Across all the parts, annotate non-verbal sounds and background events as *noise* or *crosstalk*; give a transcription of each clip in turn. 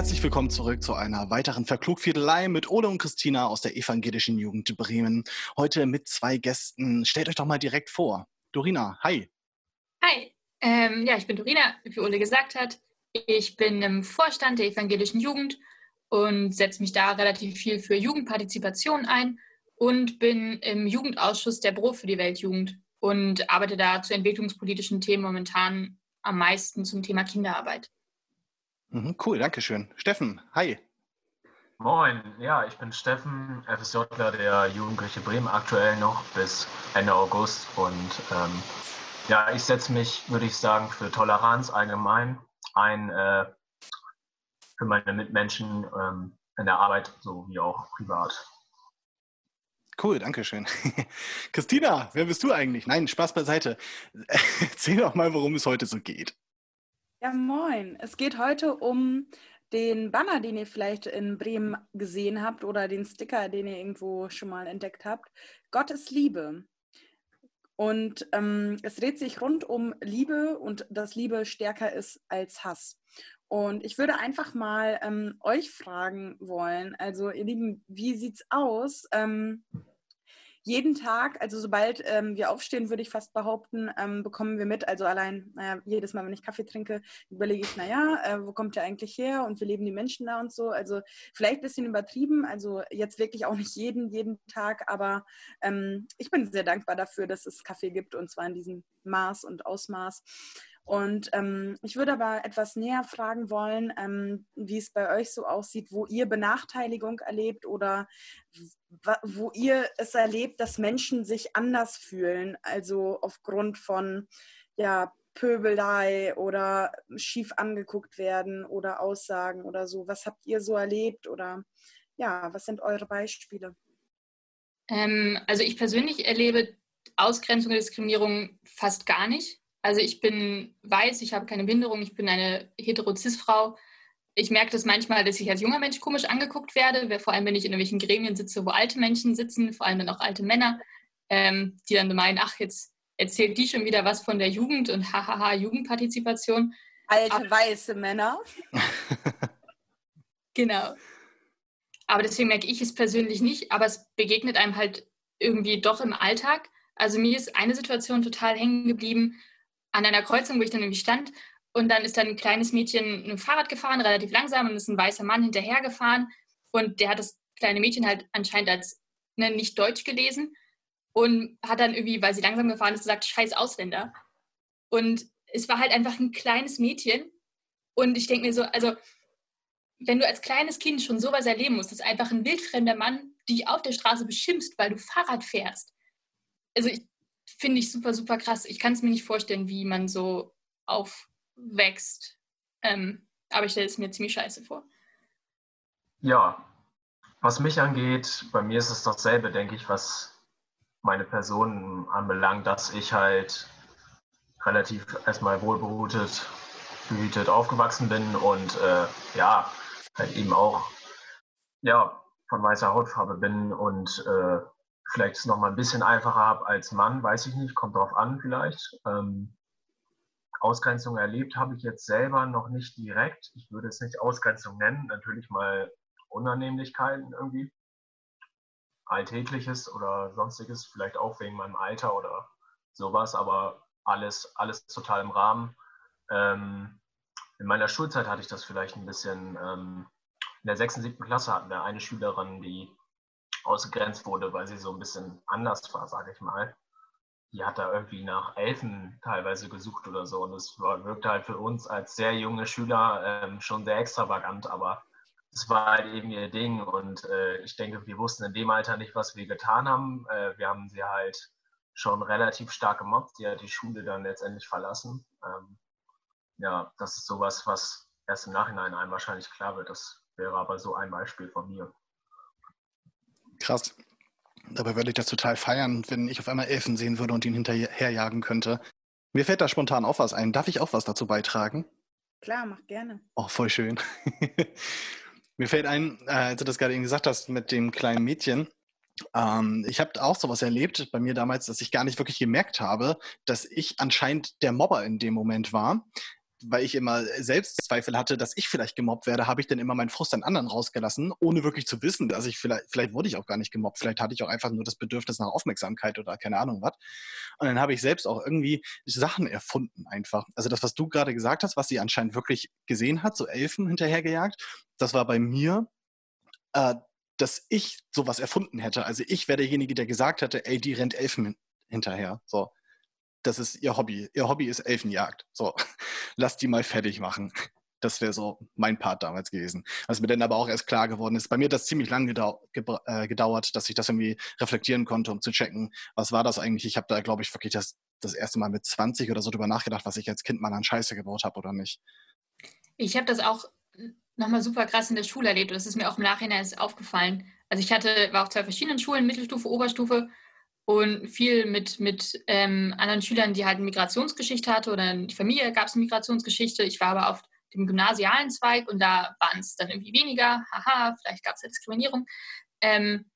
herzlich willkommen zurück zu einer weiteren Verklugviertelei mit Ole und Christina aus der Evangelischen Jugend Bremen. Heute mit zwei Gästen. Stellt euch doch mal direkt vor. Dorina, hi. Hi, ähm, ja, ich bin Dorina, wie Ole gesagt hat. Ich bin im Vorstand der Evangelischen Jugend und setze mich da relativ viel für Jugendpartizipation ein und bin im Jugendausschuss der Bro für die Weltjugend und arbeite da zu entwicklungspolitischen Themen momentan am meisten zum Thema Kinderarbeit. Mhm, cool, danke schön. Steffen, hi. Moin, ja, ich bin Steffen, FSJler der Jugendkirche Bremen aktuell noch bis Ende August und ähm, ja, ich setze mich, würde ich sagen, für Toleranz allgemein ein, äh, für meine Mitmenschen ähm, in der Arbeit sowie auch privat. Cool, danke schön. *laughs* Christina, wer bist du eigentlich? Nein, Spaß beiseite. *laughs* Erzähl doch mal, worum es heute so geht. Ja, moin. Es geht heute um den Banner, den ihr vielleicht in Bremen gesehen habt oder den Sticker, den ihr irgendwo schon mal entdeckt habt. Gott ist Liebe. Und ähm, es dreht sich rund um Liebe und dass Liebe stärker ist als Hass. Und ich würde einfach mal ähm, euch fragen wollen, also ihr Lieben, wie sieht's aus? Ähm, jeden Tag, also sobald ähm, wir aufstehen, würde ich fast behaupten, ähm, bekommen wir mit. Also allein, naja, jedes Mal, wenn ich Kaffee trinke, überlege ich, naja, äh, wo kommt der eigentlich her und wie leben die Menschen da und so. Also vielleicht ein bisschen übertrieben, also jetzt wirklich auch nicht jeden, jeden Tag, aber ähm, ich bin sehr dankbar dafür, dass es Kaffee gibt und zwar in diesem Maß und Ausmaß. Und ähm, ich würde aber etwas näher fragen wollen, ähm, wie es bei euch so aussieht, wo ihr Benachteiligung erlebt oder wo ihr es erlebt, dass Menschen sich anders fühlen, also aufgrund von ja, Pöbelei oder schief angeguckt werden oder Aussagen oder so. Was habt ihr so erlebt oder ja, was sind eure Beispiele? Ähm, also ich persönlich erlebe Ausgrenzung und Diskriminierung fast gar nicht. Also ich bin weiß, ich habe keine Behinderung, ich bin eine hetero-cis-Frau. Ich merke das manchmal, dass ich als junger Mensch komisch angeguckt werde, vor allem wenn ich in irgendwelchen Gremien sitze, wo alte Menschen sitzen, vor allem dann auch alte Männer, ähm, die dann meinen, ach, jetzt erzählt die schon wieder was von der Jugend und hahaha, Jugendpartizipation. Alte Aber, weiße Männer. *laughs* genau. Aber deswegen merke ich es persönlich nicht, aber es begegnet einem halt irgendwie doch im Alltag. Also mir ist eine Situation total hängen geblieben, an einer Kreuzung, wo ich dann irgendwie stand. Und dann ist dann ein kleines Mädchen ein Fahrrad gefahren, relativ langsam, und ist ein weißer Mann hinterhergefahren. Und der hat das kleine Mädchen halt anscheinend als ne, nicht Deutsch gelesen und hat dann irgendwie, weil sie langsam gefahren ist, gesagt, scheiß Ausländer. Und es war halt einfach ein kleines Mädchen. Und ich denke mir so, also, wenn du als kleines Kind schon sowas erleben musst, dass einfach ein wildfremder Mann dich auf der Straße beschimpft, weil du Fahrrad fährst. Also ich finde ich super, super krass. Ich kann es mir nicht vorstellen, wie man so aufwächst. Ähm, aber ich stelle es mir ziemlich scheiße vor. Ja, was mich angeht, bei mir ist es dasselbe, denke ich, was meine Person anbelangt, dass ich halt relativ erstmal wohlbehutet, behütet aufgewachsen bin und äh, ja, halt eben auch ja, von weißer Hautfarbe bin und äh, vielleicht es nochmal ein bisschen einfacher habe als Mann, weiß ich nicht, kommt drauf an vielleicht. Ähm, Ausgrenzung erlebt habe ich jetzt selber noch nicht direkt. Ich würde es nicht Ausgrenzung nennen, natürlich mal Unannehmlichkeiten irgendwie. Alltägliches oder sonstiges, vielleicht auch wegen meinem Alter oder sowas, aber alles, alles total im Rahmen. Ähm, in meiner Schulzeit hatte ich das vielleicht ein bisschen. Ähm, in der 6. und 7. Klasse hatten wir eine Schülerin, die ausgegrenzt wurde, weil sie so ein bisschen anders war, sage ich mal. Die hat da irgendwie nach Elfen teilweise gesucht oder so. Und es wirkte halt für uns als sehr junge Schüler ähm, schon sehr extravagant, aber es war halt eben ihr Ding. Und äh, ich denke, wir wussten in dem Alter nicht, was wir getan haben. Äh, wir haben sie halt schon relativ stark gemobbt. Sie hat die Schule dann letztendlich verlassen. Ähm, ja, das ist sowas, was erst im Nachhinein einem wahrscheinlich klar wird. Das wäre aber so ein Beispiel von mir. Krass. Dabei würde ich das total feiern, wenn ich auf einmal Elfen sehen würde und ihn hinterherjagen könnte. Mir fällt da spontan auch was ein. Darf ich auch was dazu beitragen? Klar, mach gerne. Oh, voll schön. *laughs* Mir fällt ein, äh, als du das gerade eben gesagt hast mit dem kleinen Mädchen. Ähm, ich habe auch sowas erlebt bei mir damals, dass ich gar nicht wirklich gemerkt habe, dass ich anscheinend der Mobber in dem Moment war. Weil ich immer Selbstzweifel hatte, dass ich vielleicht gemobbt werde, habe ich dann immer meinen Frust an anderen rausgelassen, ohne wirklich zu wissen, dass ich vielleicht, vielleicht wurde ich auch gar nicht gemobbt, vielleicht hatte ich auch einfach nur das Bedürfnis nach Aufmerksamkeit oder keine Ahnung was. Und dann habe ich selbst auch irgendwie Sachen erfunden einfach. Also das, was du gerade gesagt hast, was sie anscheinend wirklich gesehen hat, so Elfen hinterhergejagt, das war bei mir, äh, dass ich sowas erfunden hätte. Also ich wäre derjenige, der gesagt hätte, ey, die rennt Elfen hinterher. So das ist ihr Hobby. Ihr Hobby ist Elfenjagd. So, *laughs* lass die mal fertig machen. *laughs* Das wäre so mein Part damals gewesen. Was mir dann aber auch erst klar geworden ist. Bei mir hat das ziemlich lange gedau äh, gedauert, dass ich das irgendwie reflektieren konnte, um zu checken, was war das eigentlich. Ich habe da, glaube ich, wirklich das, das erste Mal mit 20 oder so drüber nachgedacht, was ich als Kind mal an Scheiße gebaut habe oder nicht. Ich habe das auch nochmal super krass in der Schule erlebt. Das ist mir auch im Nachhinein aufgefallen. Also ich hatte, war auf zwei verschiedenen Schulen, Mittelstufe, Oberstufe und viel mit, mit ähm, anderen Schülern, die halt eine Migrationsgeschichte hatte oder in die Familie gab es eine Migrationsgeschichte. Ich war aber auf dem gymnasialen Zweig und da waren es dann irgendwie weniger. Haha, vielleicht gab es ja Diskriminierung. Ähm,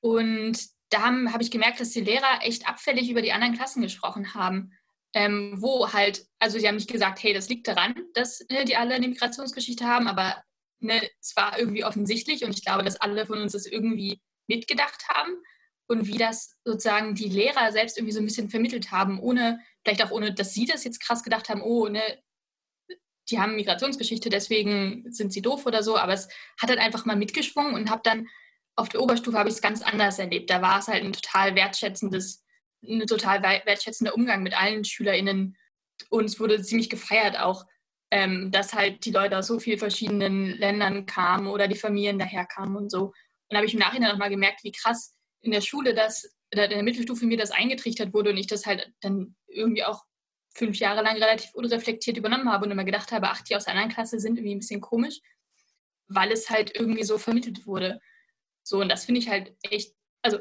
und da habe hab ich gemerkt, dass die Lehrer echt abfällig über die anderen Klassen gesprochen haben. Ähm, wo halt, also sie haben nicht gesagt, hey, das liegt daran, dass ne, die alle eine Migrationsgeschichte haben, aber ne, es war irgendwie offensichtlich und ich glaube, dass alle von uns das irgendwie mitgedacht haben und wie das sozusagen die Lehrer selbst irgendwie so ein bisschen vermittelt haben, ohne, vielleicht auch ohne, dass sie das jetzt krass gedacht haben, oh, ne, die haben Migrationsgeschichte, deswegen sind sie doof oder so, aber es hat halt einfach mal mitgeschwungen und habe dann auf der Oberstufe habe ich es ganz anders erlebt. Da war es halt ein total wertschätzendes, ein total wertschätzender Umgang mit allen SchülerInnen und es wurde ziemlich gefeiert auch, ähm, dass halt die Leute aus so vielen verschiedenen Ländern kamen oder die Familien daher kamen und so. Und habe ich im Nachhinein nochmal gemerkt, wie krass in der Schule das, oder in der Mittelstufe mir das eingetrichtert wurde und ich das halt dann irgendwie auch fünf Jahre lang relativ unreflektiert übernommen habe und immer gedacht habe, ach, die aus der anderen Klasse sind irgendwie ein bisschen komisch, weil es halt irgendwie so vermittelt wurde. So, und das finde ich halt echt, also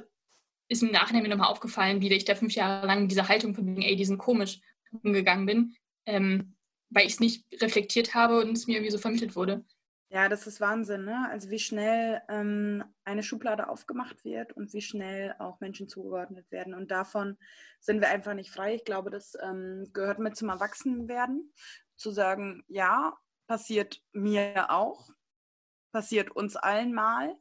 ist im Nachhinein mir nochmal aufgefallen, wie ich da fünf Jahre lang mit dieser Haltung von wegen, ey, die sind komisch umgegangen bin, ähm, weil ich es nicht reflektiert habe und es mir irgendwie so vermittelt wurde. Ja, das ist Wahnsinn, ne? Also wie schnell ähm, eine Schublade aufgemacht wird und wie schnell auch Menschen zugeordnet werden. Und davon sind wir einfach nicht frei. Ich glaube, das ähm, gehört mit zum Erwachsenenwerden, zu sagen, ja, passiert mir auch, passiert uns allen mal.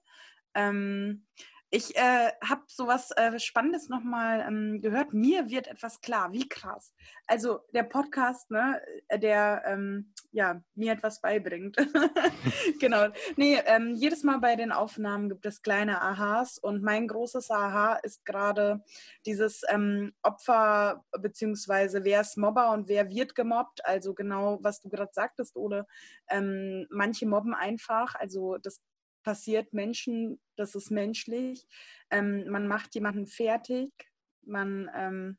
Ähm, ich äh, habe sowas äh, Spannendes nochmal ähm, gehört. Mir wird etwas klar. Wie krass. Also der Podcast, ne, äh, der ähm, ja, mir etwas beibringt. *laughs* genau. Nee, ähm, jedes Mal bei den Aufnahmen gibt es kleine Aha's und mein großes Aha ist gerade dieses ähm, Opfer beziehungsweise wer ist Mobber und wer wird gemobbt. Also genau, was du gerade sagtest, Ole. Ähm, manche mobben einfach. Also das passiert Menschen, das ist menschlich. Ähm, man macht jemanden fertig, man ähm,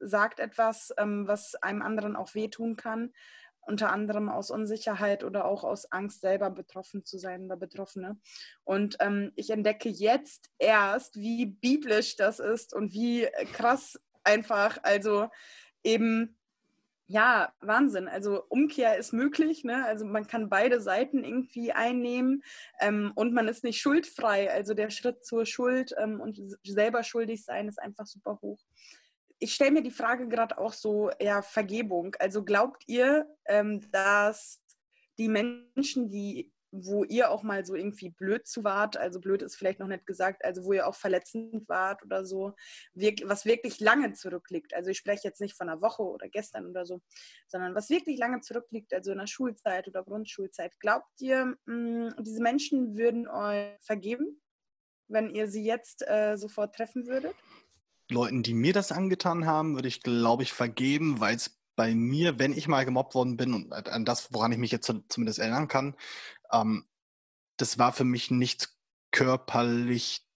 sagt etwas, ähm, was einem anderen auch wehtun kann, unter anderem aus Unsicherheit oder auch aus Angst, selber betroffen zu sein oder Betroffene. Und ähm, ich entdecke jetzt erst, wie biblisch das ist und wie krass einfach, also eben ja, Wahnsinn. Also Umkehr ist möglich. Ne? Also man kann beide Seiten irgendwie einnehmen ähm, und man ist nicht schuldfrei. Also der Schritt zur Schuld ähm, und selber schuldig sein ist einfach super hoch. Ich stelle mir die Frage gerade auch so, ja, Vergebung. Also glaubt ihr, ähm, dass die Menschen, die wo ihr auch mal so irgendwie blöd zu wart, also blöd ist vielleicht noch nicht gesagt, also wo ihr auch verletzend wart oder so, was wirklich lange zurückliegt. Also ich spreche jetzt nicht von einer Woche oder gestern oder so, sondern was wirklich lange zurückliegt, also in der Schulzeit oder Grundschulzeit. Glaubt ihr, hm, diese Menschen würden euch vergeben, wenn ihr sie jetzt äh, sofort treffen würdet? Leuten, die mir das angetan haben, würde ich, glaube ich, vergeben, weil es bei mir, wenn ich mal gemobbt worden bin und an das, woran ich mich jetzt zumindest erinnern kann, ähm, das war für mich nichts körperlich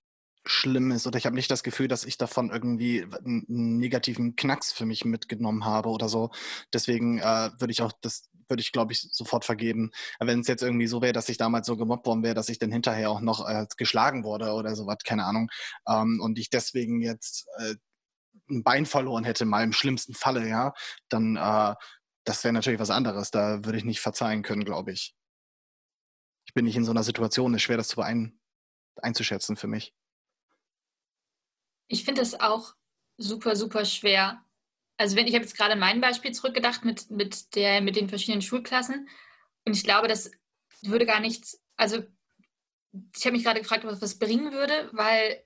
Schlimmes oder ich habe nicht das Gefühl, dass ich davon irgendwie einen negativen Knacks für mich mitgenommen habe oder so. Deswegen äh, würde ich auch das würde ich glaube ich sofort vergeben. Wenn es jetzt irgendwie so wäre, dass ich damals so gemobbt worden wäre, dass ich dann hinterher auch noch äh, geschlagen wurde oder sowas, keine Ahnung, ähm, und ich deswegen jetzt äh, ein Bein verloren hätte, mal im schlimmsten Falle, ja, dann äh, das wäre natürlich was anderes. Da würde ich nicht verzeihen können, glaube ich ich bin nicht in so einer Situation, es ist schwer, das zu ein, einzuschätzen für mich. Ich finde es auch super, super schwer, also wenn ich habe jetzt gerade mein Beispiel zurückgedacht mit, mit, der, mit den verschiedenen Schulklassen und ich glaube, das würde gar nichts, also ich habe mich gerade gefragt, was das bringen würde, weil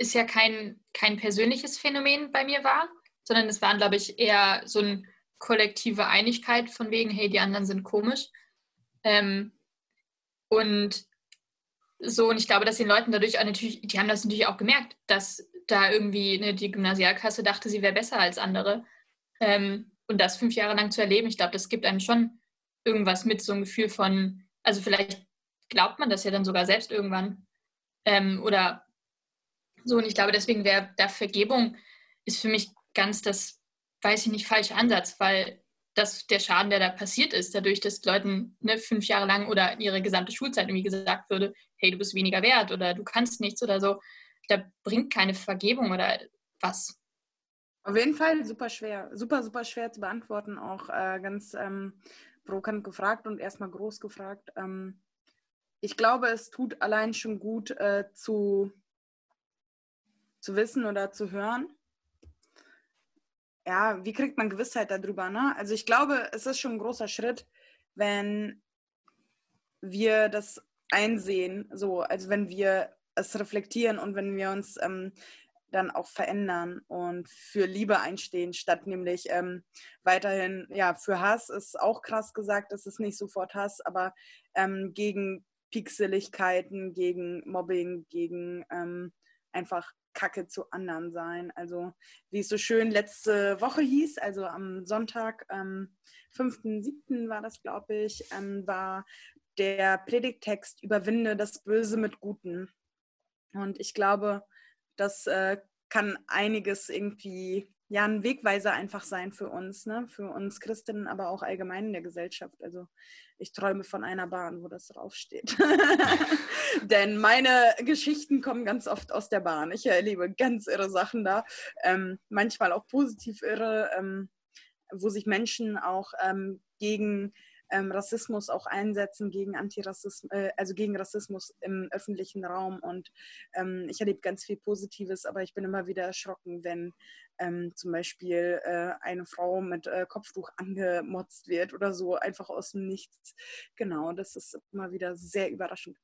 es ja kein, kein persönliches Phänomen bei mir war, sondern es waren, glaube ich, eher so eine kollektive Einigkeit von wegen, hey, die anderen sind komisch. Ähm, und so, und ich glaube, dass den Leuten dadurch auch natürlich, die haben das natürlich auch gemerkt, dass da irgendwie ne, die Gymnasialkasse dachte, sie wäre besser als andere. Ähm, und das fünf Jahre lang zu erleben, ich glaube, das gibt einem schon irgendwas mit, so ein Gefühl von, also vielleicht glaubt man das ja dann sogar selbst irgendwann. Ähm, oder so, und ich glaube, deswegen wäre da Vergebung ist für mich ganz das, weiß ich nicht, falsche Ansatz, weil das der Schaden, der da passiert ist, dadurch, dass Leuten ne, fünf Jahre lang oder ihre gesamte Schulzeit irgendwie gesagt würde, hey, du bist weniger wert oder du kannst nichts oder so, da bringt keine Vergebung oder was. Auf jeden Fall super schwer, super, super schwer zu beantworten, auch äh, ganz ähm, provokant gefragt und erstmal groß gefragt. Ähm, ich glaube, es tut allein schon gut äh, zu, zu wissen oder zu hören. Ja, wie kriegt man Gewissheit darüber? Ne? Also ich glaube, es ist schon ein großer Schritt, wenn wir das einsehen, so, also wenn wir es reflektieren und wenn wir uns ähm, dann auch verändern und für Liebe einstehen, statt nämlich ähm, weiterhin, ja, für Hass ist auch krass gesagt, es ist nicht sofort Hass, aber ähm, gegen Pixeligkeiten, gegen Mobbing, gegen ähm, einfach Kacke zu anderen sein. Also wie es so schön letzte Woche hieß, also am Sonntag, am 5.7. war das, glaube ich, ähm, war der Predigttext Überwinde das Böse mit Guten. Und ich glaube, das äh, kann einiges irgendwie, ja, ein Wegweiser einfach sein für uns, ne? für uns Christinnen, aber auch allgemein in der Gesellschaft. Also ich träume von einer Bahn, wo das draufsteht. *laughs* Denn meine Geschichten kommen ganz oft aus der Bahn. Ich erlebe ganz irre Sachen da, ähm, manchmal auch positiv irre, ähm, wo sich Menschen auch ähm, gegen ähm, Rassismus auch einsetzen, gegen Antirassismus, äh, also gegen Rassismus im öffentlichen Raum. Und ähm, ich erlebe ganz viel Positives, aber ich bin immer wieder erschrocken, wenn ähm, zum Beispiel äh, eine Frau mit äh, Kopftuch angemotzt wird oder so, einfach aus dem Nichts. Genau, das ist immer wieder sehr überraschend.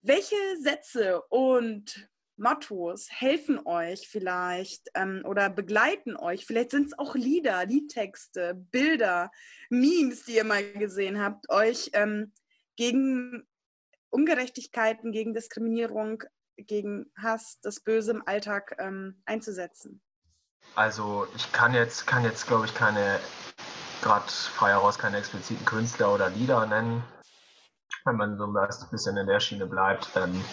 Welche Sätze und Mottos helfen euch vielleicht ähm, oder begleiten euch. Vielleicht sind es auch Lieder, Liedtexte, Bilder, Memes, die ihr mal gesehen habt, euch ähm, gegen Ungerechtigkeiten, gegen Diskriminierung, gegen Hass, das Böse im Alltag ähm, einzusetzen. Also ich kann jetzt, kann jetzt glaube ich, keine, gerade frei heraus, keine expliziten Künstler oder Lieder nennen, wenn man so ein bisschen in der Schiene bleibt. Ähm,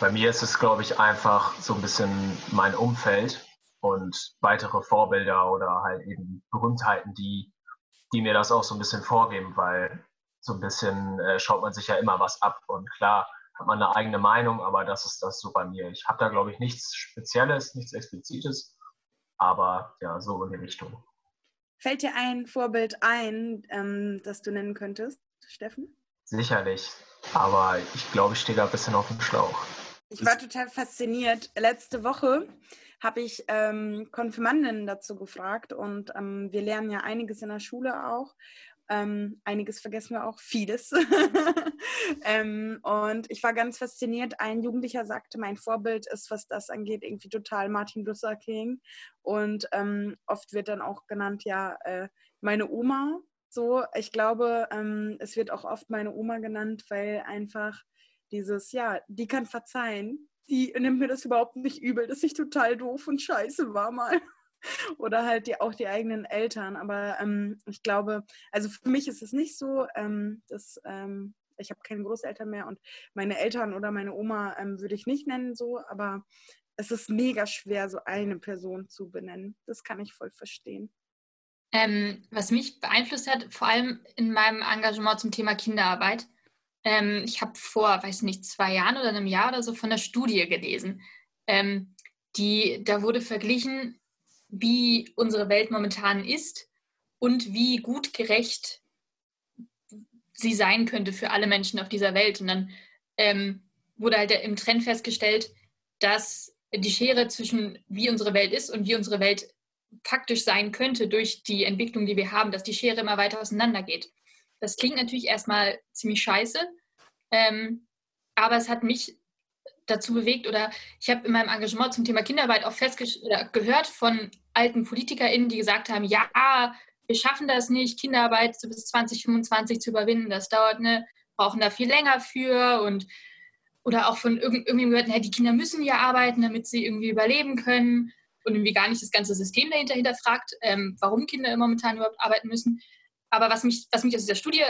bei mir ist es, glaube ich, einfach so ein bisschen mein Umfeld und weitere Vorbilder oder halt eben Berühmtheiten, die, die mir das auch so ein bisschen vorgeben, weil so ein bisschen äh, schaut man sich ja immer was ab und klar hat man eine eigene Meinung, aber das ist das so bei mir. Ich habe da, glaube ich, nichts Spezielles, nichts Explizites, aber ja, so in die Richtung. Fällt dir ein Vorbild ein, ähm, das du nennen könntest, Steffen? Sicherlich, aber ich glaube, ich stehe da ein bisschen auf dem Schlauch. Ich war total fasziniert. Letzte Woche habe ich ähm, Konfirmandinnen dazu gefragt und ähm, wir lernen ja einiges in der Schule auch. Ähm, einiges vergessen wir auch, vieles. *laughs* ähm, und ich war ganz fasziniert. Ein Jugendlicher sagte, mein Vorbild ist, was das angeht, irgendwie total Martin Luther King. Und ähm, oft wird dann auch genannt, ja, äh, meine Oma. So, ich glaube, ähm, es wird auch oft meine Oma genannt, weil einfach dieses, ja, die kann verzeihen, die nimmt mir das überhaupt nicht übel, dass ich total doof und scheiße war mal. *laughs* Oder halt die, auch die eigenen Eltern. Aber ähm, ich glaube, also für mich ist es nicht so, ähm, dass ähm, ich habe keine Großeltern mehr und meine Eltern oder meine Oma ähm, würde ich nicht nennen so, aber es ist mega schwer, so eine Person zu benennen. Das kann ich voll verstehen. Ähm, was mich beeinflusst hat, vor allem in meinem Engagement zum Thema Kinderarbeit, ähm, ich habe vor, weiß nicht, zwei Jahren oder einem Jahr oder so von einer Studie gelesen. Ähm, die, da wurde verglichen, wie unsere Welt momentan ist und wie gut gerecht sie sein könnte für alle Menschen auf dieser Welt. Und dann ähm, wurde halt im Trend festgestellt, dass die Schere zwischen wie unsere Welt ist und wie unsere Welt faktisch sein könnte durch die Entwicklung, die wir haben, dass die Schere immer weiter auseinander geht. Das klingt natürlich erstmal ziemlich scheiße, ähm, aber es hat mich dazu bewegt oder ich habe in meinem Engagement zum Thema Kinderarbeit auch gehört von alten PolitikerInnen, die gesagt haben, ja, wir schaffen das nicht, Kinderarbeit bis 2025 zu überwinden, das dauert, ne, brauchen da viel länger für und oder auch von irgendjemandem gehört, na, die Kinder müssen ja arbeiten, damit sie irgendwie überleben können und irgendwie gar nicht das ganze System dahinter hinterfragt, ähm, warum Kinder momentan überhaupt arbeiten müssen. Aber was mich, was mich aus dieser Studie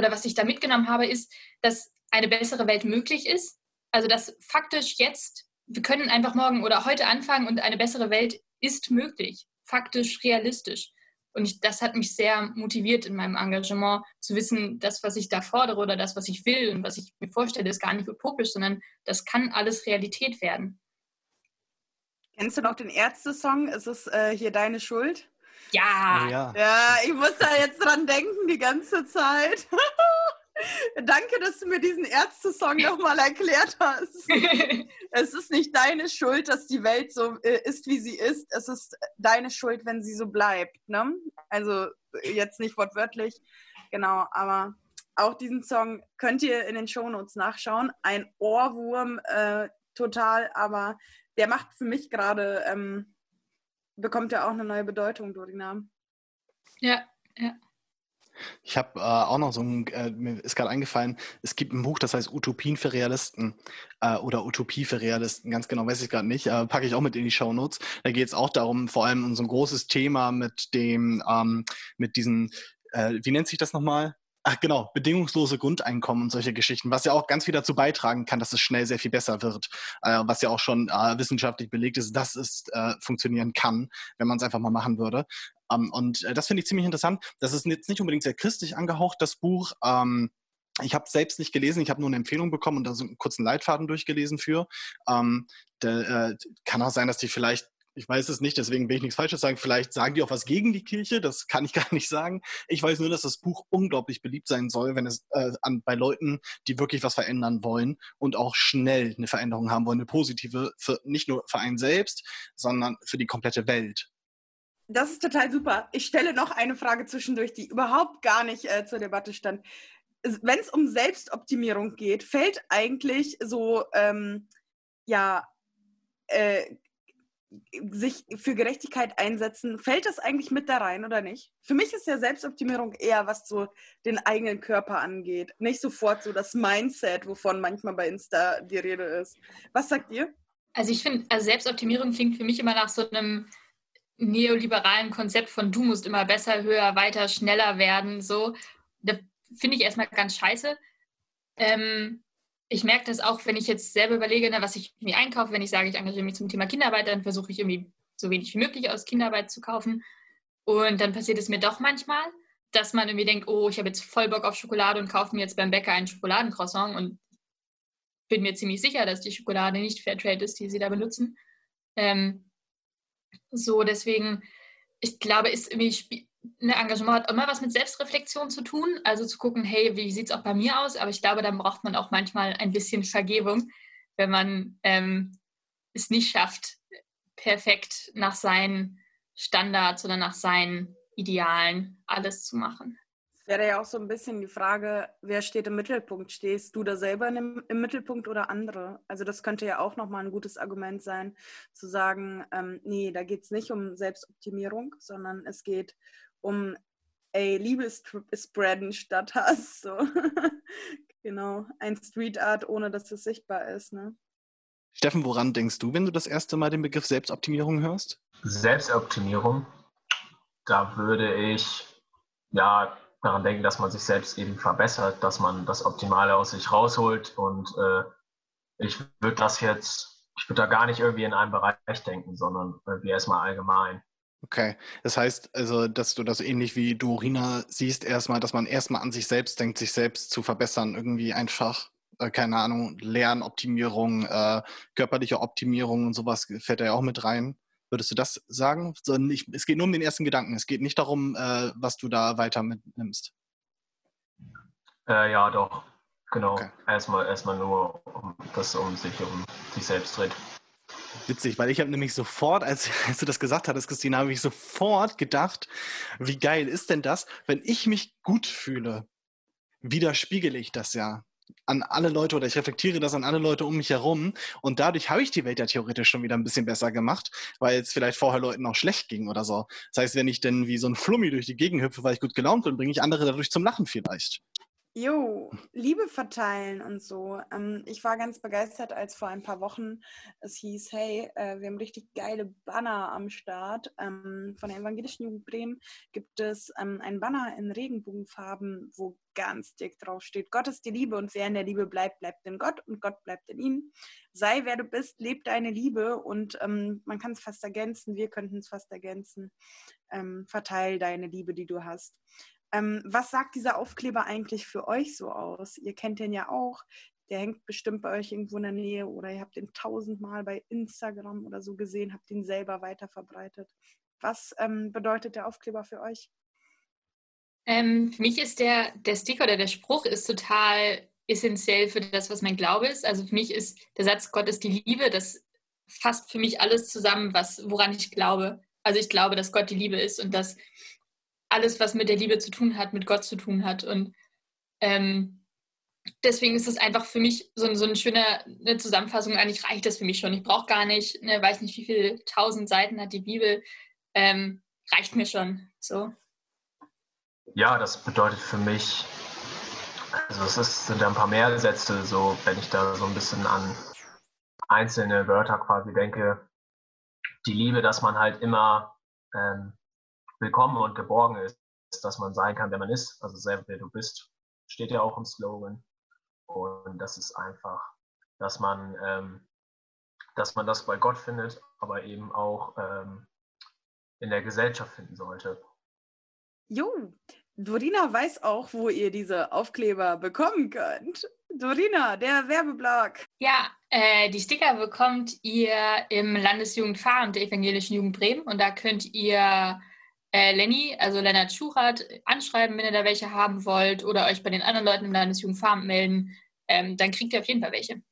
oder was ich da mitgenommen habe, ist, dass eine bessere Welt möglich ist. Also dass faktisch jetzt, wir können einfach morgen oder heute anfangen und eine bessere Welt ist möglich, faktisch realistisch. Und ich, das hat mich sehr motiviert in meinem Engagement, zu wissen, das, was ich da fordere oder das, was ich will und was ich mir vorstelle, ist gar nicht utopisch, sondern das kann alles Realität werden. Kennst du noch den Ärzte-Song? Ist es äh, hier deine Schuld? Ja. ja. Ja, ich muss da jetzt dran denken die ganze Zeit. *laughs* Danke, dass du mir diesen Ärzte-Song *laughs* nochmal erklärt hast. es ist nicht deine Schuld, dass die Welt so äh, ist, wie sie ist. Es ist deine Schuld, wenn sie so bleibt. Ne? Also jetzt nicht wortwörtlich, genau, aber auch diesen Song könnt ihr in den Shownotes nachschauen. Ein Ohrwurm, äh, total, aber der macht für mich gerade, ähm, bekommt ja auch eine neue Bedeutung, Dorina. Ja, ja. Ich habe äh, auch noch so ein, äh, mir ist gerade eingefallen, es gibt ein Buch, das heißt Utopien für Realisten äh, oder Utopie für Realisten, ganz genau weiß ich gerade nicht, äh, packe ich auch mit in die Show Notes. Da geht es auch darum, vor allem um so ein großes Thema mit dem, ähm, mit diesen, äh, wie nennt sich das nochmal? Ach genau, bedingungslose Grundeinkommen und solche Geschichten, was ja auch ganz viel dazu beitragen kann, dass es schnell sehr viel besser wird, äh, was ja auch schon äh, wissenschaftlich belegt ist, dass es äh, funktionieren kann, wenn man es einfach mal machen würde. Ähm, und äh, das finde ich ziemlich interessant. Das ist jetzt nicht unbedingt sehr christlich angehaucht, das Buch. Ähm, ich habe selbst nicht gelesen, ich habe nur eine Empfehlung bekommen und da so einen kurzen Leitfaden durchgelesen für. Ähm, der, äh, kann auch sein, dass die vielleicht ich weiß es nicht, deswegen will ich nichts Falsches sagen. Vielleicht sagen die auch was gegen die Kirche, das kann ich *laughs* gar nicht sagen. Ich weiß nur, dass das Buch unglaublich beliebt sein soll, wenn es äh, an, bei Leuten, die wirklich was verändern wollen und auch schnell eine Veränderung haben wollen, eine positive, für, nicht nur für einen selbst, sondern für die komplette Welt. Das ist total super. Ich stelle noch eine Frage zwischendurch, die überhaupt gar nicht äh, zur Debatte stand. Wenn es um Selbstoptimierung geht, fällt eigentlich so, ähm, ja, äh, sich für Gerechtigkeit einsetzen, fällt das eigentlich mit da rein oder nicht? Für mich ist ja Selbstoptimierung eher, was so den eigenen Körper angeht. Nicht sofort so das Mindset, wovon manchmal bei Insta die Rede ist. Was sagt ihr? Also ich finde, also Selbstoptimierung klingt für mich immer nach so einem neoliberalen Konzept von du musst immer besser, höher, weiter, schneller werden. So, da finde ich erstmal ganz scheiße. Ähm, ich merke das auch, wenn ich jetzt selber überlege, ne, was ich mir einkaufe, wenn ich sage, ich engagiere mich zum Thema Kinderarbeit, dann versuche ich irgendwie so wenig wie möglich aus Kinderarbeit zu kaufen. Und dann passiert es mir doch manchmal, dass man irgendwie denkt, oh, ich habe jetzt voll Bock auf Schokolade und kaufe mir jetzt beim Bäcker einen Schokoladencroissant und bin mir ziemlich sicher, dass die Schokolade nicht Fairtrade ist, die sie da benutzen. Ähm, so, deswegen, ich glaube, ist irgendwie ein Engagement hat immer was mit Selbstreflexion zu tun, also zu gucken, hey, wie sieht es auch bei mir aus? Aber ich glaube, dann braucht man auch manchmal ein bisschen Vergebung, wenn man ähm, es nicht schafft, perfekt nach seinen Standards oder nach seinen Idealen alles zu machen wäre ja auch so ein bisschen die Frage, wer steht im Mittelpunkt? Stehst du da selber im, im Mittelpunkt oder andere? Also das könnte ja auch nochmal ein gutes Argument sein, zu sagen, ähm, nee, da geht es nicht um Selbstoptimierung, sondern es geht um, ey, Liebe spreaden statt Hass. So. *laughs* genau, ein Street Art, ohne dass es sichtbar ist. Ne? Steffen, woran denkst du, wenn du das erste Mal den Begriff Selbstoptimierung hörst? Selbstoptimierung, da würde ich ja daran denken, dass man sich selbst eben verbessert, dass man das Optimale aus sich rausholt. Und äh, ich würde das jetzt, ich würde da gar nicht irgendwie in einem Bereich denken, sondern irgendwie erstmal allgemein. Okay, das heißt also, dass du das ähnlich wie Dorina siehst, erstmal, dass man erstmal an sich selbst denkt, sich selbst zu verbessern, irgendwie einfach, äh, keine Ahnung, Lernoptimierung, äh, körperliche Optimierung und sowas fällt da ja auch mit rein. Würdest du das sagen? So nicht, es geht nur um den ersten Gedanken. Es geht nicht darum, äh, was du da weiter mitnimmst. Äh, ja, doch. Genau. Okay. Erstmal, erstmal nur, um das um sich, um sich selbst dreht. Witzig, weil ich habe nämlich sofort, als, *laughs* als, du das gesagt hattest, Christina, habe ich sofort gedacht, wie geil ist denn das, wenn ich mich gut fühle, widerspiegele ich das ja an alle Leute oder ich reflektiere das an alle Leute um mich herum und dadurch habe ich die Welt ja theoretisch schon wieder ein bisschen besser gemacht, weil es vielleicht vorher Leuten auch schlecht ging oder so. Das heißt, wenn ich denn wie so ein Flummi durch die Gegend hüpfe, weil ich gut gelaunt bin, bringe ich andere dadurch zum Lachen vielleicht. Jo, Liebe verteilen und so. Ähm, ich war ganz begeistert, als vor ein paar Wochen es hieß, hey, äh, wir haben richtig geile Banner am Start. Ähm, von der Evangelischen Jugend Bremen gibt es ähm, ein Banner in Regenbogenfarben, wo ganz dick drauf steht, Gott ist die Liebe und wer in der Liebe bleibt, bleibt in Gott und Gott bleibt in ihm. Sei wer du bist, leb deine Liebe und man kann es fast ergänzen, wir könnten es fast ergänzen. Ähm, verteil deine Liebe, die du hast. Ähm, was sagt dieser Aufkleber eigentlich für euch so aus? Ihr kennt den ja auch. Der hängt bestimmt bei euch irgendwo in der Nähe oder ihr habt den tausendmal bei Instagram oder so gesehen, habt ihn selber weiterverbreitet. Was ähm, bedeutet der Aufkleber für euch? Ähm, für mich ist der, der Sticker oder der Spruch ist total essentiell für das, was mein Glaube ist. Also für mich ist der Satz Gott ist die Liebe, das fasst für mich alles zusammen, was, woran ich glaube. Also ich glaube, dass Gott die Liebe ist und dass alles, was mit der Liebe zu tun hat, mit Gott zu tun hat. Und ähm, deswegen ist es einfach für mich so, so eine schöne eine Zusammenfassung. Eigentlich reicht das für mich schon. Ich brauche gar nicht, ne, weiß nicht, wie viele tausend Seiten hat die Bibel. Ähm, reicht mir schon. So. Ja, das bedeutet für mich, also es ist, sind ja ein paar mehr Sätze, so wenn ich da so ein bisschen an einzelne Wörter quasi denke. Die Liebe, dass man halt immer ähm, willkommen und geborgen ist, dass man sein kann, wer man ist. Also selber wer du bist, steht ja auch im Slogan. Und das ist einfach, dass man, ähm, dass man das bei Gott findet, aber eben auch ähm, in der Gesellschaft finden sollte. Jo, Dorina weiß auch, wo ihr diese Aufkleber bekommen könnt. Dorina, der Werbeblock. Ja, äh, die Sticker bekommt ihr im Landesjugendpfarramt der Evangelischen Jugend Bremen und da könnt ihr äh, Lenny, also Lennart Schurat, anschreiben, wenn ihr da welche haben wollt oder euch bei den anderen Leuten im Landesjugendfarm melden. Ähm, dann kriegt ihr auf jeden Fall welche.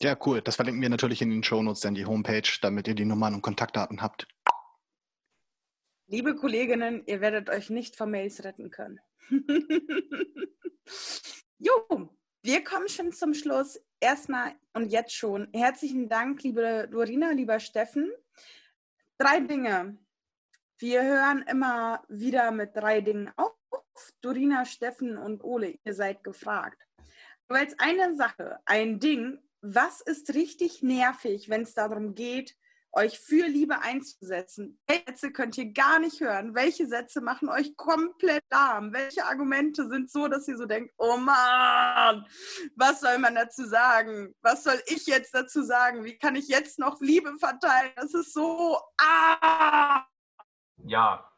Ja, cool. Das verlinken wir natürlich in den Shownotes, dann die Homepage, damit ihr die Nummern und Kontaktdaten habt. Liebe Kolleginnen, ihr werdet euch nicht von Mails retten können. *laughs* jo, wir kommen schon zum Schluss. Erstmal und jetzt schon herzlichen Dank, liebe Dorina, lieber Steffen. Drei Dinge, wir hören immer wieder mit drei Dingen auf. Dorina, Steffen und Ole, ihr seid gefragt. Aber als eine Sache, ein Ding, was ist richtig nervig, wenn es darum geht, euch für Liebe einzusetzen? Welche Sätze könnt ihr gar nicht hören? Welche Sätze machen euch komplett lahm? Welche Argumente sind so, dass ihr so denkt, oh Mann, was soll man dazu sagen? Was soll ich jetzt dazu sagen? Wie kann ich jetzt noch Liebe verteilen? Das ist so, ah! Ja,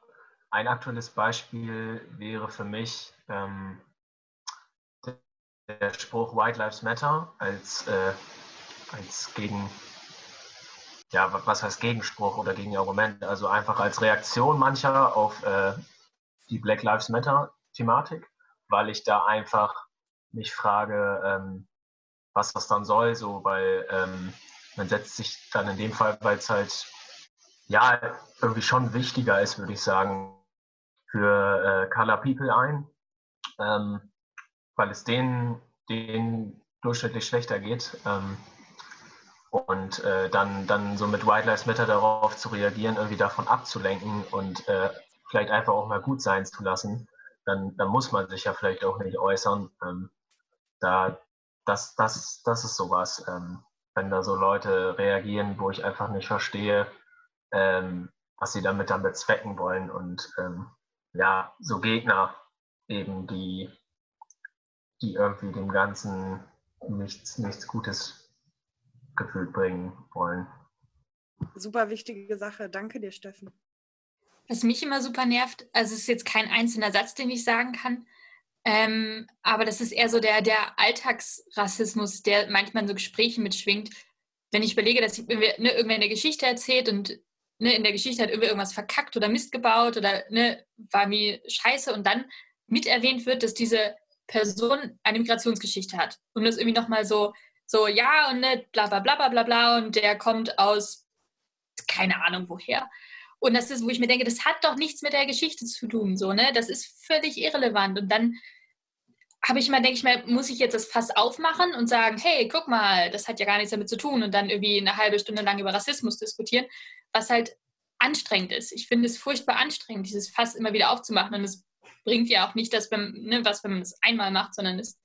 ein aktuelles Beispiel wäre für mich ähm, der Spruch White Lives Matter als, äh, als gegen, ja, was heißt Gegenspruch oder Gegenargument? Also einfach als Reaktion mancher auf äh, die Black Lives Matter Thematik, weil ich da einfach mich frage, ähm, was das dann soll, so, weil ähm, man setzt sich dann in dem Fall, weil es halt ja, irgendwie schon wichtiger ist, würde ich sagen, für äh, Color People ein, ähm, weil es denen, denen durchschnittlich schlechter geht. Ähm, und äh, dann, dann so mit White Lives Matter darauf zu reagieren, irgendwie davon abzulenken und äh, vielleicht einfach auch mal gut sein zu lassen, dann, dann muss man sich ja vielleicht auch nicht äußern. Ähm, da, das, das, das ist sowas, ähm, wenn da so Leute reagieren, wo ich einfach nicht verstehe, ähm, was sie damit dann bezwecken wollen. Und ähm, ja, so Gegner eben, die, die irgendwie dem Ganzen nichts, nichts Gutes gefühlt bringen wollen. Super wichtige Sache. Danke dir, Steffen. Was mich immer super nervt, also es ist jetzt kein einzelner Satz, den ich sagen kann, ähm, aber das ist eher so der, der Alltagsrassismus, der manchmal in so Gesprächen mitschwingt. Wenn ich überlege, dass ich, ne, irgendwer eine Geschichte erzählt und ne, in der Geschichte hat irgendwas verkackt oder Mist gebaut oder ne, war mir scheiße und dann mit erwähnt wird, dass diese Person eine Migrationsgeschichte hat, um das irgendwie nochmal so, So, ja, und ne, bla bla bla bla bla bla und der kommt aus keine Ahnung woher. Und das ist, wo ich mir denke, das hat doch nichts mit der Geschichte zu tun, so, ne? Das ist völlig irrelevant. Und dann habe ich mal, denke ich mal, muss ich jetzt das Fass aufmachen und sagen, hey, guck mal, das hat ja gar nichts damit zu tun und dann irgendwie eine halbe Stunde lang über Rassismus diskutieren, was halt anstrengend ist. Ich finde es furchtbar anstrengend, dieses Fass immer wieder aufzumachen und es bringt ja auch nicht das, ne, was, wenn man es einmal macht, sondern es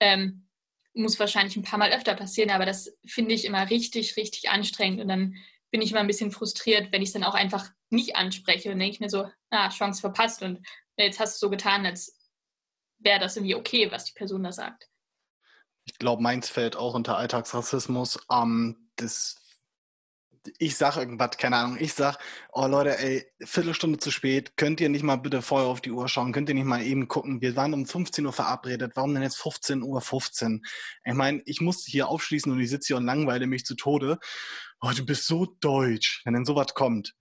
ähm, muss wahrscheinlich ein paar Mal öfter passieren, aber das finde ich immer richtig, richtig anstrengend und dann bin ich immer ein bisschen frustriert, wenn ich es dann auch einfach nicht anspreche und denke ich mir so, ah, Chance verpasst und jetzt hast du so getan, als wäre das irgendwie okay, was die Person da sagt. Ich glaube, meins fällt auch unter Alltagsrassismus. Ähm, das ich sag irgendwas, keine Ahnung, ich sag, oh Leute, ey, Viertelstunde zu spät, könnt ihr nicht mal bitte vorher auf die Uhr schauen, könnt ihr nicht mal eben gucken, wir waren um 15 Uhr verabredet, warum denn jetzt 15 Uhr 15? Ich meine, ich muss hier aufschließen und ich sitze hier und langweile mich zu Tode. Oh, du bist so deutsch, wenn denn sowas kommt.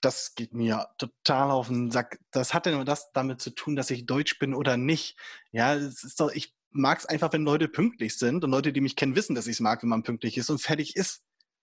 Das geht mir total auf den Sack. Das hat ja nur das damit zu tun, dass ich deutsch bin oder nicht. Ja, es ist doch, ich mag es einfach, wenn Leute pünktlich sind und Leute, die mich kennen, wissen, dass ich es mag, wenn man pünktlich ist und fertig ist.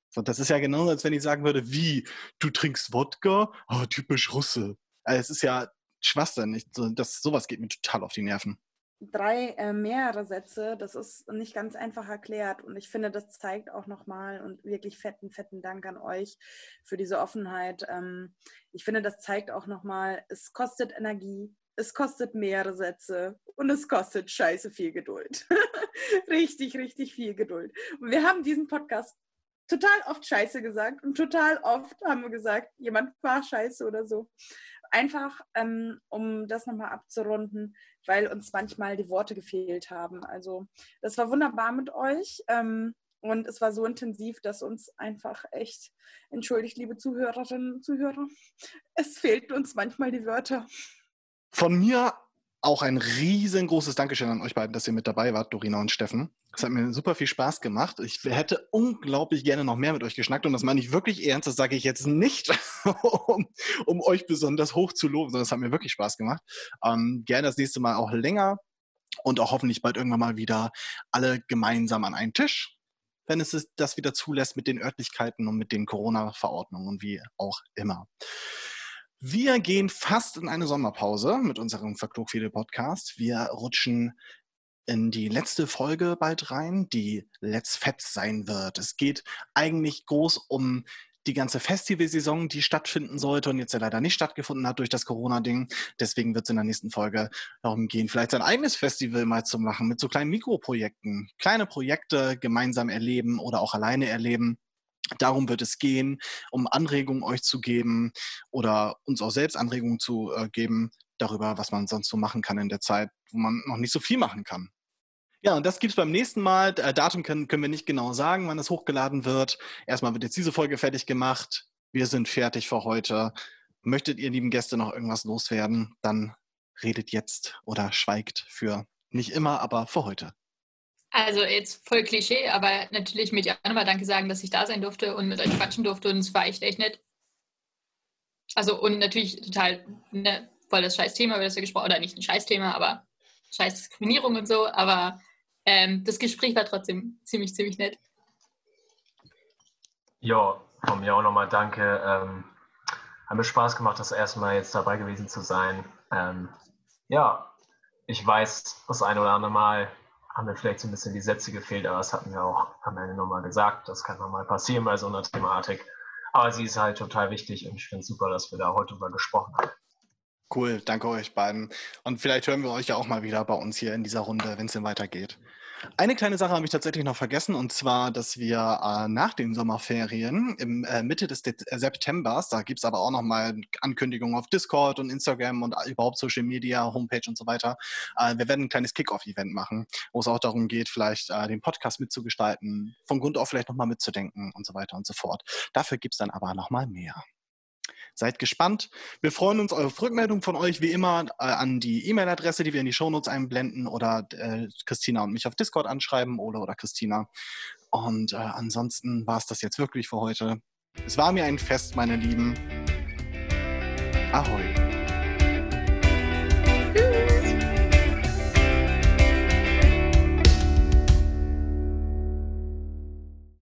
So, das ist ja genau, als wenn ich sagen würde, wie, du trinkst Wodka? Oh, typisch Russe. Also, es ist ja Schwachsinn. Ich, das, sowas geht mir total auf die Nerven. Drei äh, mehrere Sätze, das ist nicht ganz einfach erklärt. Und ich finde, das zeigt auch nochmal und wirklich fetten, fetten Dank an euch für diese Offenheit. Ähm, ich finde, das zeigt auch nochmal, es kostet Energie, es kostet mehrere Sätze und es kostet scheiße viel Geduld. *laughs* richtig, richtig viel Geduld. Und wir haben diesen Podcast total oft Scheiße gesagt und total oft haben wir gesagt, jemand war Scheiße oder so. Einfach, ähm, um das nochmal abzurunden, weil uns manchmal die Worte gefehlt haben. Also das war wunderbar mit euch. Ähm, und es war so intensiv, dass uns einfach echt, entschuldigt, liebe Zuhörerinnen und Zuhörer, *laughs* es fehlten uns manchmal die Wörter. Von mir auch ein riesengroßes Dankeschön an euch beiden, dass ihr mit dabei wart, Dorina und Steffen. Es hat mir super viel Spaß gemacht. Ich hätte unglaublich gerne noch mehr mit euch geschnackt und das meine ich wirklich ernst. Das sage ich jetzt nicht, *laughs* um, um, euch besonders hoch zu loben, sondern es hat mir wirklich Spaß gemacht. Ähm, gerne das nächste Mal auch länger und auch hoffentlich bald irgendwann mal wieder alle gemeinsam an einen Tisch, wenn es das wieder zulässt mit den Örtlichkeiten und mit den Corona-Verordnungen und wie auch immer. Wir gehen fast in eine Sommerpause mit unserem Verklugfede Podcast. Wir rutschen in die letzte Folge bald rein, die Let's Fett sein wird. Es geht eigentlich groß um die ganze Festivalsaison, die stattfinden sollte und jetzt ja leider nicht stattgefunden hat durch das Corona-Ding. Deswegen wird es in der nächsten Folge darum gehen, vielleicht sein eigenes Festival mal zu machen mit so kleinen Mikroprojekten. Kleine Projekte gemeinsam erleben oder auch alleine erleben. Darum wird es gehen, um Anregungen euch zu geben oder uns auch selbst Anregungen zu äh, geben darüber, was man sonst so machen kann in der Zeit, wo man noch nicht so viel machen kann. Ja, und das gibt es beim nächsten Mal. Äh, Datum können, können wir nicht genau sagen, wann es hochgeladen wird. Erstmal wird jetzt diese Folge fertig gemacht. Wir sind fertig für heute. Möchtet ihr, lieben Gäste, noch irgendwas loswerden, dann redet jetzt oder schweigt für nicht immer, aber für heute. Also jetzt voll Klischee, aber natürlich mit ja nochmal Danke sagen, dass ich da sein durfte und mit euch quatschen durfte und es war echt, echt nett. Also und natürlich total ne, voll das Scheißthema, über das wir gesprochen oder nicht ein Scheißthema, aber Scheiß Diskriminierung und so, aber ähm, das Gespräch war trotzdem ziemlich, ziemlich nett. Ja, von mir auch nochmal danke. Ähm, hat mir Spaß gemacht, das erste Mal jetzt dabei gewesen zu sein. Ähm, ja, ich weiß, das eine oder andere Mal haben mir vielleicht so ein bisschen die Sätze gefehlt, aber das hatten wir auch am Ende nochmal gesagt. Das kann nochmal passieren bei so einer Thematik. Aber sie ist halt total wichtig und ich finde es super, dass wir da heute drüber gesprochen haben. Cool, danke euch beiden. Und vielleicht hören wir euch ja auch mal wieder bei uns hier in dieser Runde, wenn es denn weitergeht. Eine kleine Sache habe ich tatsächlich noch vergessen, und zwar, dass wir äh, nach den Sommerferien im äh, Mitte des De äh, Septembers, da gibt es aber auch nochmal Ankündigungen auf Discord und Instagram und überhaupt Social Media, Homepage und so weiter. Äh, wir werden ein kleines Kickoff-Event machen, wo es auch darum geht, vielleicht äh, den Podcast mitzugestalten, von Grund auf vielleicht nochmal mitzudenken und so weiter und so fort. Dafür gibt es dann aber nochmal mehr. Seid gespannt. Wir freuen uns auf Rückmeldung von euch, wie immer, äh, an die E-Mail-Adresse, die wir in die Shownotes einblenden oder äh, Christina und mich auf Discord anschreiben, Ole oder Christina. Und äh, ansonsten war es das jetzt wirklich für heute. Es war mir ein Fest, meine Lieben. Ahoi.